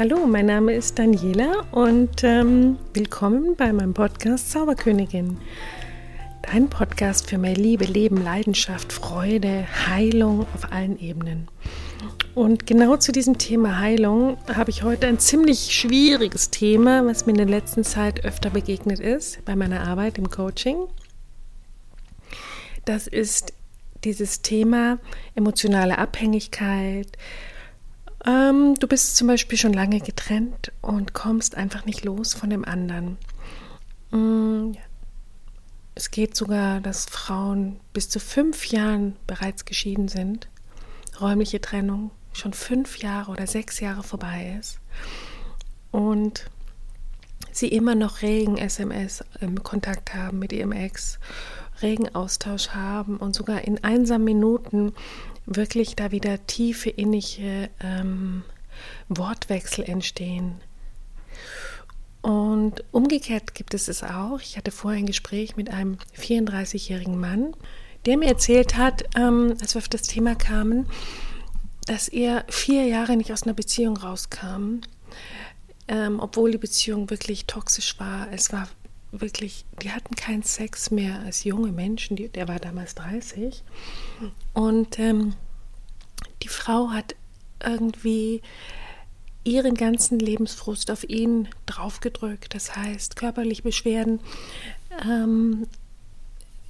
Hallo, mein Name ist Daniela und ähm, willkommen bei meinem Podcast Zauberkönigin. Dein Podcast für mehr Liebe, Leben, Leidenschaft, Freude, Heilung auf allen Ebenen. Und genau zu diesem Thema Heilung habe ich heute ein ziemlich schwieriges Thema, was mir in der letzten Zeit öfter begegnet ist bei meiner Arbeit im Coaching. Das ist dieses Thema emotionale Abhängigkeit, ähm, du bist zum Beispiel schon lange getrennt und kommst einfach nicht los von dem anderen. Mm, es geht sogar, dass Frauen bis zu fünf Jahren bereits geschieden sind, räumliche Trennung schon fünf Jahre oder sechs Jahre vorbei ist. Und sie immer noch regen SMS im Kontakt haben mit ihrem Ex, regen Austausch haben und sogar in einsamen Minuten wirklich da wieder tiefe innige ähm, Wortwechsel entstehen. Und umgekehrt gibt es es auch. Ich hatte vorher ein Gespräch mit einem 34-jährigen Mann, der mir erzählt hat, ähm, als wir auf das Thema kamen, dass er vier Jahre nicht aus einer Beziehung rauskam, ähm, obwohl die Beziehung wirklich toxisch war. Es war wirklich, die hatten keinen Sex mehr als junge Menschen, die, der war damals 30. Und ähm, die Frau hat irgendwie ihren ganzen Lebensfrust auf ihn draufgedrückt. Das heißt, körperliche Beschwerden. Ähm,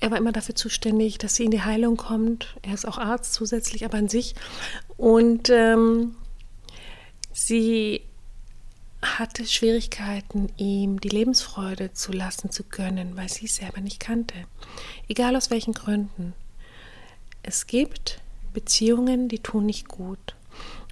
er war immer dafür zuständig, dass sie in die Heilung kommt. Er ist auch Arzt zusätzlich, aber an sich. Und ähm, sie hatte Schwierigkeiten, ihm die Lebensfreude zu lassen zu können, weil sie es selber nicht kannte. Egal aus welchen Gründen. Es gibt Beziehungen, die tun nicht gut.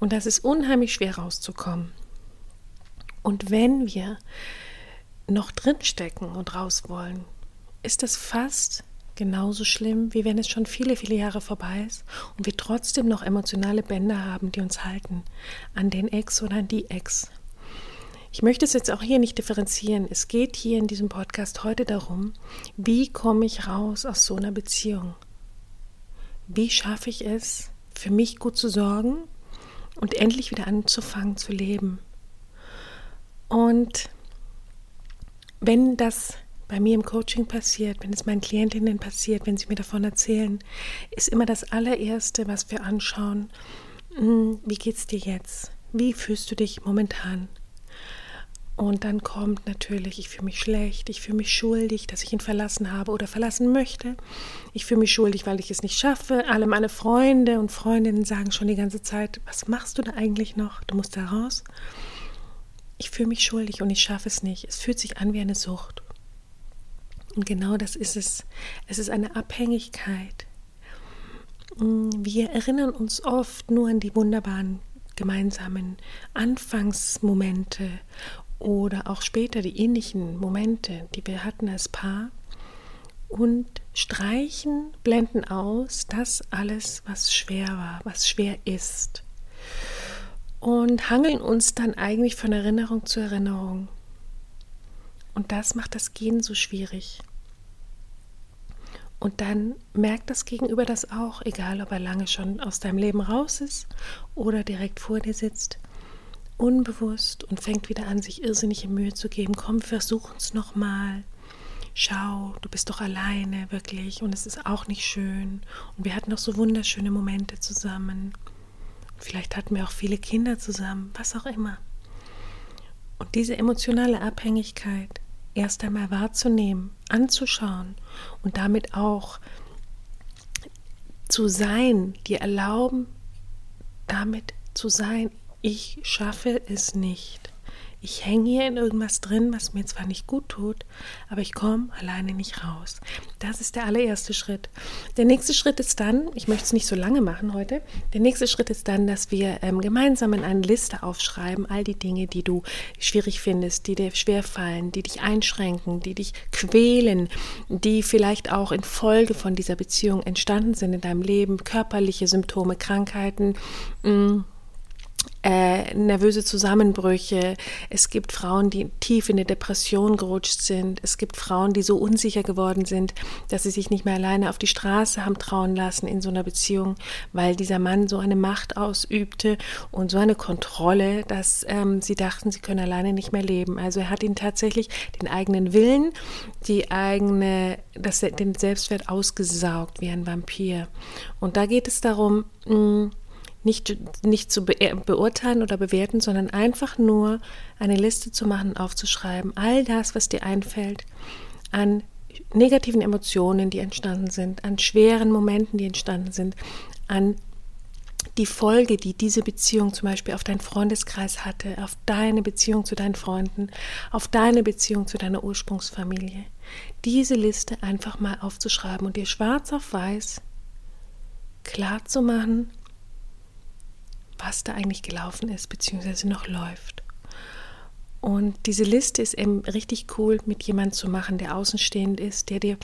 Und das ist unheimlich schwer rauszukommen. Und wenn wir noch drinstecken und raus wollen, ist das fast genauso schlimm, wie wenn es schon viele, viele Jahre vorbei ist und wir trotzdem noch emotionale Bänder haben, die uns halten an den Ex oder an die Ex. Ich möchte es jetzt auch hier nicht differenzieren. Es geht hier in diesem Podcast heute darum, wie komme ich raus aus so einer Beziehung? Wie schaffe ich es, für mich gut zu sorgen und endlich wieder anzufangen zu leben? Und wenn das bei mir im Coaching passiert, wenn es meinen Klientinnen passiert, wenn sie mir davon erzählen, ist immer das allererste, was wir anschauen, hm, wie geht's dir jetzt? Wie fühlst du dich momentan? Und dann kommt natürlich, ich fühle mich schlecht, ich fühle mich schuldig, dass ich ihn verlassen habe oder verlassen möchte. Ich fühle mich schuldig, weil ich es nicht schaffe. Alle meine Freunde und Freundinnen sagen schon die ganze Zeit, was machst du da eigentlich noch? Du musst da raus. Ich fühle mich schuldig und ich schaffe es nicht. Es fühlt sich an wie eine Sucht. Und genau das ist es. Es ist eine Abhängigkeit. Wir erinnern uns oft nur an die wunderbaren gemeinsamen Anfangsmomente oder auch später die ähnlichen Momente, die wir hatten als Paar und streichen, blenden aus das alles, was schwer war, was schwer ist und hangeln uns dann eigentlich von Erinnerung zu Erinnerung. Und das macht das Gehen so schwierig. Und dann merkt das Gegenüber das auch, egal ob er lange schon aus deinem Leben raus ist oder direkt vor dir sitzt unbewusst und fängt wieder an, sich irrsinnige Mühe zu geben. Komm, versuchen es nochmal. Schau, du bist doch alleine, wirklich. Und es ist auch nicht schön. Und wir hatten noch so wunderschöne Momente zusammen. Vielleicht hatten wir auch viele Kinder zusammen, was auch immer. Und diese emotionale Abhängigkeit erst einmal wahrzunehmen, anzuschauen und damit auch zu sein, dir erlauben, damit zu sein, ich schaffe es nicht. Ich hänge hier in irgendwas drin, was mir zwar nicht gut tut, aber ich komme alleine nicht raus. Das ist der allererste Schritt. Der nächste Schritt ist dann, ich möchte es nicht so lange machen heute, der nächste Schritt ist dann, dass wir ähm, gemeinsam in eine Liste aufschreiben, all die Dinge, die du schwierig findest, die dir schwerfallen, die dich einschränken, die dich quälen, die vielleicht auch in Folge von dieser Beziehung entstanden sind in deinem Leben, körperliche Symptome, Krankheiten, mh, mm, äh, nervöse Zusammenbrüche. Es gibt Frauen, die tief in eine Depression gerutscht sind. Es gibt Frauen, die so unsicher geworden sind, dass sie sich nicht mehr alleine auf die Straße haben trauen lassen in so einer Beziehung, weil dieser Mann so eine Macht ausübte und so eine Kontrolle, dass ähm, sie dachten, sie können alleine nicht mehr leben. Also er hat ihnen tatsächlich den eigenen Willen, die eigene, das, den Selbstwert ausgesaugt wie ein Vampir. Und da geht es darum, mh, mm, nicht, nicht zu be beurteilen oder bewerten, sondern einfach nur eine Liste zu machen, aufzuschreiben, all das, was dir einfällt, an negativen Emotionen, die entstanden sind, an schweren Momenten, die entstanden sind, an die Folge, die diese Beziehung zum Beispiel auf deinen Freundeskreis hatte, auf deine Beziehung zu deinen Freunden, auf deine Beziehung zu deiner Ursprungsfamilie. Diese Liste einfach mal aufzuschreiben und dir schwarz auf weiß klar zu machen, was da eigentlich gelaufen ist, beziehungsweise noch läuft. Und diese Liste ist eben richtig cool, mit jemandem zu machen, der außenstehend ist, der dir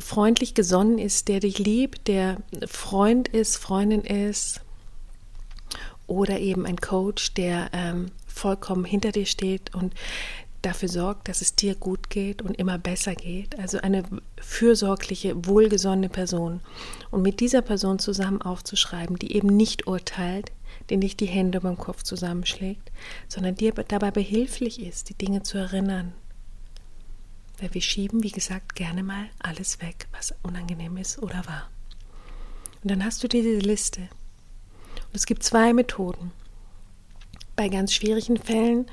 freundlich gesonnen ist, der dich liebt, der Freund ist, Freundin ist oder eben ein Coach, der ähm, vollkommen hinter dir steht und dafür sorgt, dass es dir gut geht und immer besser geht. Also eine fürsorgliche, wohlgesonnene Person. Und mit dieser Person zusammen aufzuschreiben, die eben nicht urteilt, die nicht die Hände beim Kopf zusammenschlägt, sondern dir dabei behilflich ist, die Dinge zu erinnern. Weil wir schieben, wie gesagt, gerne mal alles weg, was unangenehm ist oder war. Und dann hast du diese Liste. Und es gibt zwei Methoden. Bei ganz schwierigen Fällen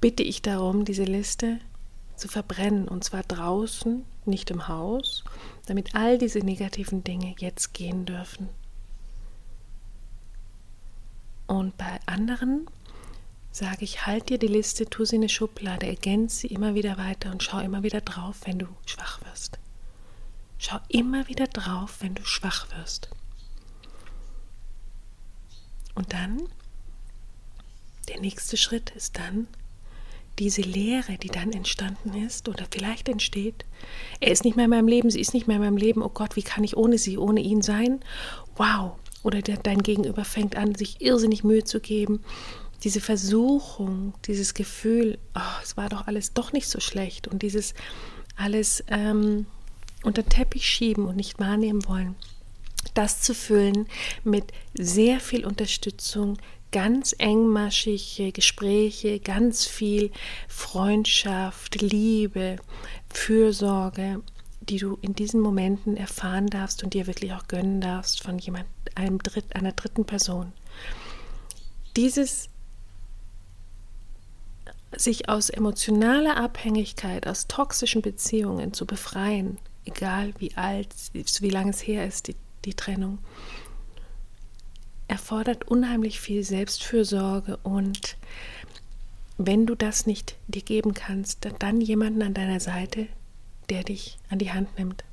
bitte ich darum, diese Liste zu verbrennen, und zwar draußen, nicht im Haus, damit all diese negativen Dinge jetzt gehen dürfen. Und bei anderen sage ich, halt dir die Liste, tu sie in eine Schublade, ergänze sie immer wieder weiter und schau immer wieder drauf, wenn du schwach wirst. Schau immer wieder drauf, wenn du schwach wirst. Und dann, der nächste Schritt ist dann, diese Leere, die dann entstanden ist oder vielleicht entsteht, er ist nicht mehr in meinem Leben, sie ist nicht mehr in meinem Leben, oh Gott, wie kann ich ohne sie, ohne ihn sein? Wow, oder der, dein Gegenüber fängt an, sich irrsinnig Mühe zu geben. Diese Versuchung, dieses Gefühl, oh, es war doch alles doch nicht so schlecht und dieses alles ähm, unter den Teppich schieben und nicht wahrnehmen wollen. Das zu füllen mit sehr viel Unterstützung, ganz engmaschige Gespräche, ganz viel Freundschaft, Liebe, Fürsorge, die du in diesen Momenten erfahren darfst und dir wirklich auch gönnen darfst von jemand, einem Dritt, einer dritten Person. Dieses sich aus emotionaler Abhängigkeit, aus toxischen Beziehungen zu befreien, egal wie alt, wie lange es her ist, die, die Trennung, erfordert unheimlich viel Selbstfürsorge und wenn du das nicht dir geben kannst, dann jemanden an deiner Seite, der dich an die Hand nimmt.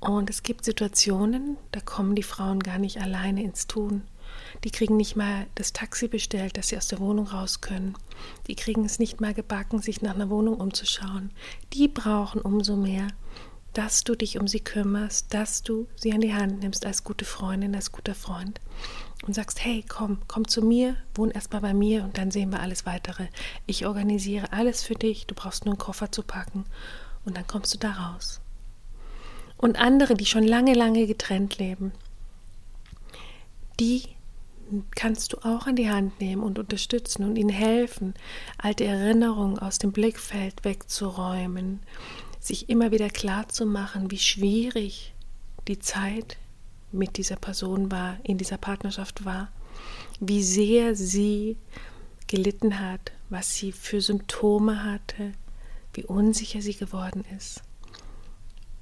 Und es gibt Situationen, da kommen die Frauen gar nicht alleine ins Tun. Die kriegen nicht mal das Taxi bestellt, dass sie aus der Wohnung raus können. Die kriegen es nicht mal gebacken, sich nach einer Wohnung umzuschauen. Die brauchen umso mehr, dass du dich um sie kümmerst, dass du sie an die Hand nimmst als gute Freundin, als guter Freund und sagst, hey, komm, komm zu mir, wohn erstmal bei mir und dann sehen wir alles weitere. Ich organisiere alles für dich, du brauchst nur einen Koffer zu packen und dann kommst du da raus. Und andere, die schon lange, lange getrennt leben, die kannst du auch an die Hand nehmen und unterstützen und ihnen helfen, alte Erinnerungen aus dem Blickfeld wegzuräumen, sich immer wieder klar zu machen, wie schwierig die Zeit mit dieser Person war, in dieser Partnerschaft war, wie sehr sie gelitten hat, was sie für Symptome hatte, wie unsicher sie geworden ist.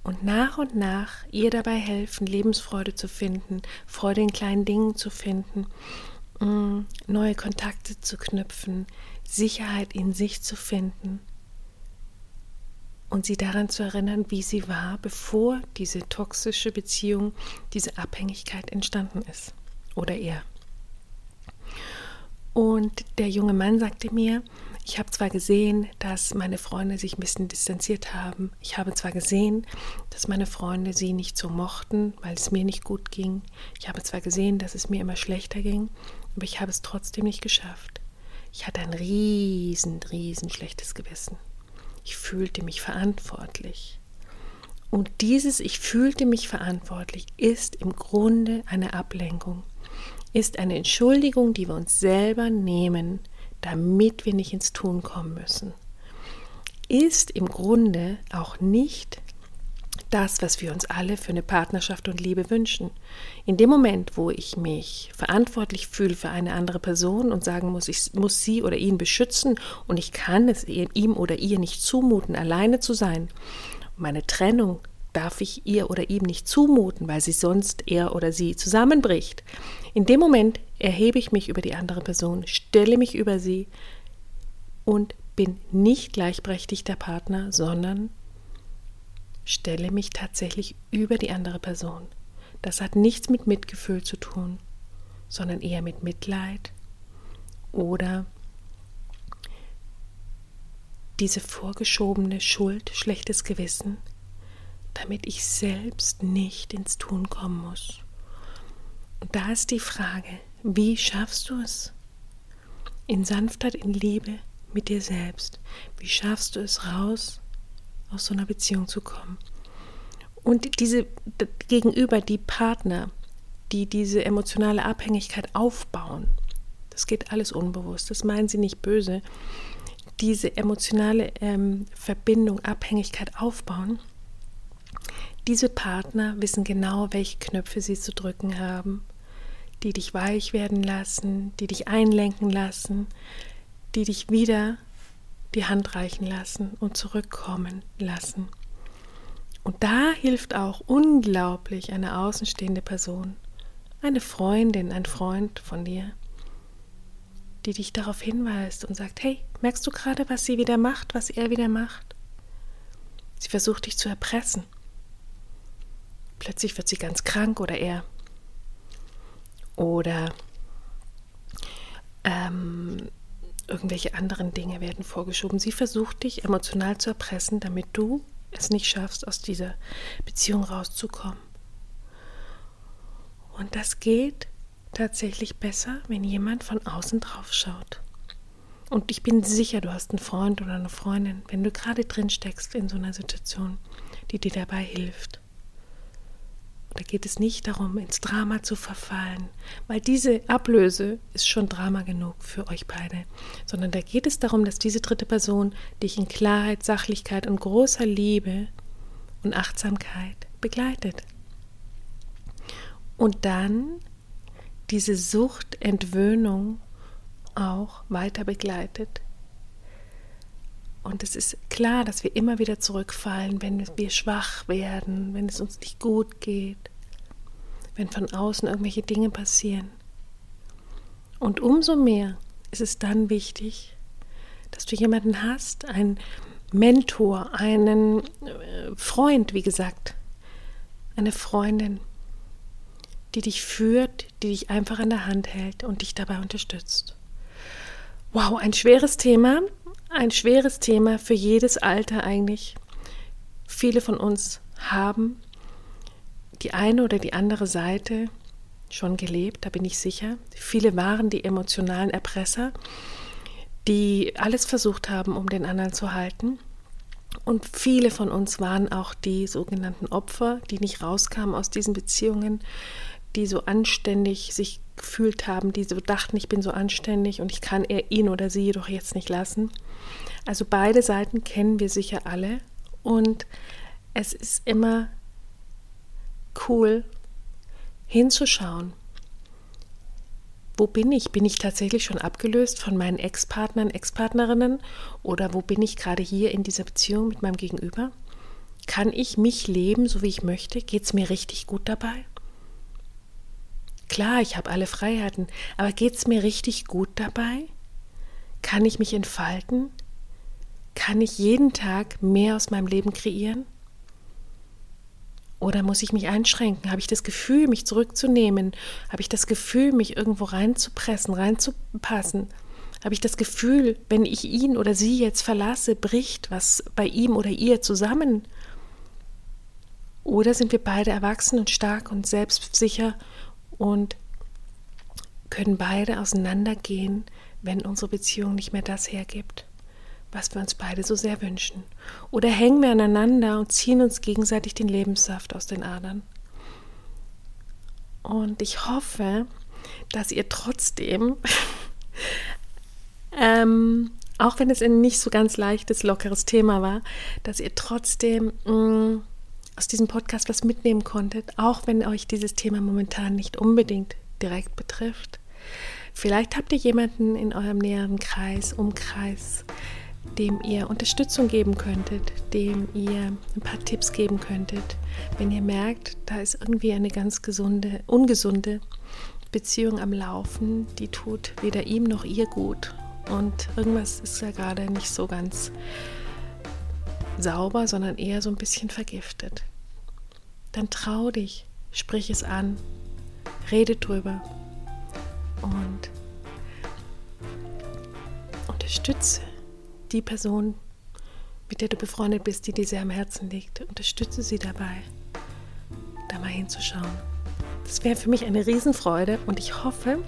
Und nach und nach ihr dabei helfen, Lebensfreude zu finden, Freude in kleinen Dingen zu finden, mm, neue Kontakte zu knüpfen, Sicherheit in sich zu finden und sie daran zu erinnern, wie sie war, bevor diese toxische Beziehung, diese Abhängigkeit entstanden ist oder er. Und der junge Mann sagte mir, ich habe zwar gesehen, dass meine Freunde sich ein bisschen distanziert haben. Ich habe zwar gesehen, dass meine Freunde sie nicht so mochten, weil es mir nicht gut ging. Ich habe zwar gesehen, dass es mir immer schlechter ging, aber ich habe es trotzdem nicht geschafft. Ich hatte ein riesen, riesen schlechtes Gewissen. Ich fühlte mich verantwortlich. Und dieses Ich fühlte mich verantwortlich ist im Grunde eine Ablenkung ist eine Entschuldigung, die wir uns selber nehmen, damit wir nicht ins Tun kommen müssen. Ist im Grunde auch nicht das, was wir uns alle für eine Partnerschaft und Liebe wünschen. In dem Moment, wo ich mich verantwortlich fühle für eine andere Person und sagen muss, ich muss sie oder ihn beschützen und ich kann es ihm oder ihr nicht zumuten, alleine zu sein, meine Trennung darf ich ihr oder ihm nicht zumuten, weil sie sonst er oder sie zusammenbricht. In dem Moment erhebe ich mich über die andere Person, stelle mich über sie und bin nicht gleichberechtigter Partner, sondern stelle mich tatsächlich über die andere Person. Das hat nichts mit Mitgefühl zu tun, sondern eher mit Mitleid oder diese vorgeschobene Schuld, schlechtes Gewissen, damit ich selbst nicht ins Tun kommen muss. Und da ist die Frage, wie schaffst du es? In Sanftheit, in Liebe mit dir selbst. Wie schaffst du es raus, aus so einer Beziehung zu kommen? Und diese gegenüber die Partner, die diese emotionale Abhängigkeit aufbauen, das geht alles unbewusst, das meinen sie nicht böse, diese emotionale ähm, Verbindung, Abhängigkeit aufbauen, diese Partner wissen genau, welche Knöpfe sie zu drücken haben, die dich weich werden lassen, die dich einlenken lassen, die dich wieder die Hand reichen lassen und zurückkommen lassen. Und da hilft auch unglaublich eine außenstehende Person, eine Freundin, ein Freund von dir, die dich darauf hinweist und sagt, hey, merkst du gerade, was sie wieder macht, was er wieder macht? Sie versucht dich zu erpressen. Plötzlich wird sie ganz krank oder er. Oder ähm, irgendwelche anderen Dinge werden vorgeschoben. Sie versucht dich emotional zu erpressen, damit du es nicht schaffst, aus dieser Beziehung rauszukommen. Und das geht tatsächlich besser, wenn jemand von außen drauf schaut. Und ich bin sicher, du hast einen Freund oder eine Freundin, wenn du gerade drin steckst in so einer Situation, die dir dabei hilft. Da geht es nicht darum, ins Drama zu verfallen, weil diese Ablöse ist schon Drama genug für euch beide, sondern da geht es darum, dass diese dritte Person dich in Klarheit, Sachlichkeit und großer Liebe und Achtsamkeit begleitet. Und dann diese Suchtentwöhnung auch weiter begleitet. Und es ist klar, dass wir immer wieder zurückfallen, wenn wir schwach werden, wenn es uns nicht gut geht, wenn von außen irgendwelche Dinge passieren. Und umso mehr ist es dann wichtig, dass du jemanden hast, einen Mentor, einen äh, Freund, wie gesagt, eine Freundin, die dich führt, die dich einfach an der Hand hält und dich dabei unterstützt. Wow, ein schweres Thema, ein schweres Thema für jedes Alter eigentlich. Viele von uns haben die eine oder die andere Seite schon gelebt, da bin ich sicher. Viele waren die emotionalen Erpresser, die alles versucht haben, um den anderen zu halten. Und viele von uns waren auch die sogenannten Opfer, die nicht rauskamen aus diesen Beziehungen, die so anständig sich gefühlt haben, die so dachten, ich bin so anständig und ich kann er ihn oder sie doch jetzt nicht lassen. Also beide Seiten kennen wir sicher alle und es ist immer cool hinzuschauen. Wo bin ich? Bin ich tatsächlich schon abgelöst von meinen Ex-Partnern, Ex-Partnerinnen oder wo bin ich gerade hier in dieser Beziehung mit meinem Gegenüber? Kann ich mich leben, so wie ich möchte? Geht es mir richtig gut dabei? Klar, ich habe alle Freiheiten, aber geht es mir richtig gut dabei? Kann ich mich entfalten? Kann ich jeden Tag mehr aus meinem Leben kreieren? Oder muss ich mich einschränken? Habe ich das Gefühl, mich zurückzunehmen? Habe ich das Gefühl, mich irgendwo reinzupressen, reinzupassen? Habe ich das Gefühl, wenn ich ihn oder sie jetzt verlasse, bricht was bei ihm oder ihr zusammen? Oder sind wir beide erwachsen und stark und selbstsicher und können beide auseinandergehen, wenn unsere Beziehung nicht mehr das hergibt, was wir uns beide so sehr wünschen? Oder hängen wir aneinander und ziehen uns gegenseitig den Lebenssaft aus den Adern? Und ich hoffe, dass ihr trotzdem Ähm, auch wenn es ein nicht so ganz leichtes, lockeres Thema war, dass ihr trotzdem mh, mm, aus diesem Podcast was mitnehmen konntet, auch wenn euch dieses Thema momentan nicht unbedingt direkt betrifft. Vielleicht habt ihr jemanden in eurem näheren Kreis, Umkreis, dem ihr Unterstützung geben könntet, dem ihr ein paar Tipps geben könntet, wenn ihr merkt, da ist irgendwie eine ganz gesunde, ungesunde Beziehung am Laufen, die tut weder ihm noch ihr gut. Und irgendwas ist ja gerade nicht so ganz sauber, sondern eher so ein bisschen vergiftet. Dann trau dich, sprich es an, rede drüber und unterstütze die Person, mit der du befreundet bist, die dir sehr am Herzen liegt. Unterstütze sie dabei, da mal hinzuschauen. Das wäre für mich eine Riesenfreude und ich hoffe,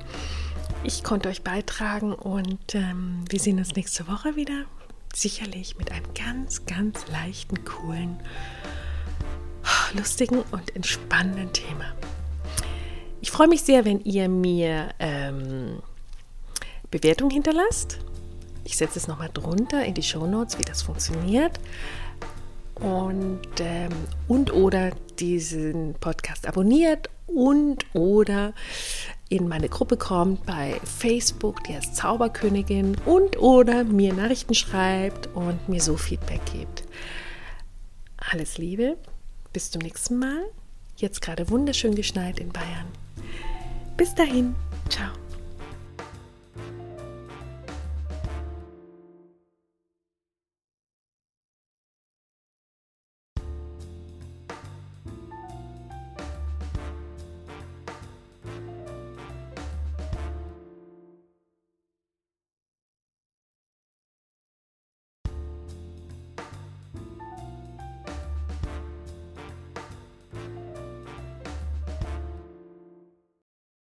ich konnte euch beitragen und ähm, wir sehen uns nächste Woche wieder. Sicherlich mit einem ganz, ganz leichten, coolen, lustigen und entspannenden Thema. Ich freue mich sehr, wenn ihr mir ähm, Bewertung hinterlasst. Ich setze es nochmal drunter in die Show Notes, wie das funktioniert. Und, ähm, und oder diesen Podcast abonniert und oder in meine Gruppe kommt bei Facebook, die heißt Zauberkönigin und oder mir Nachrichten schreibt und mir so Feedback gibt. Alles Liebe, bis zum nächsten Mal. Jetzt gerade wunderschön geschneit in Bayern. Bis dahin, ciao.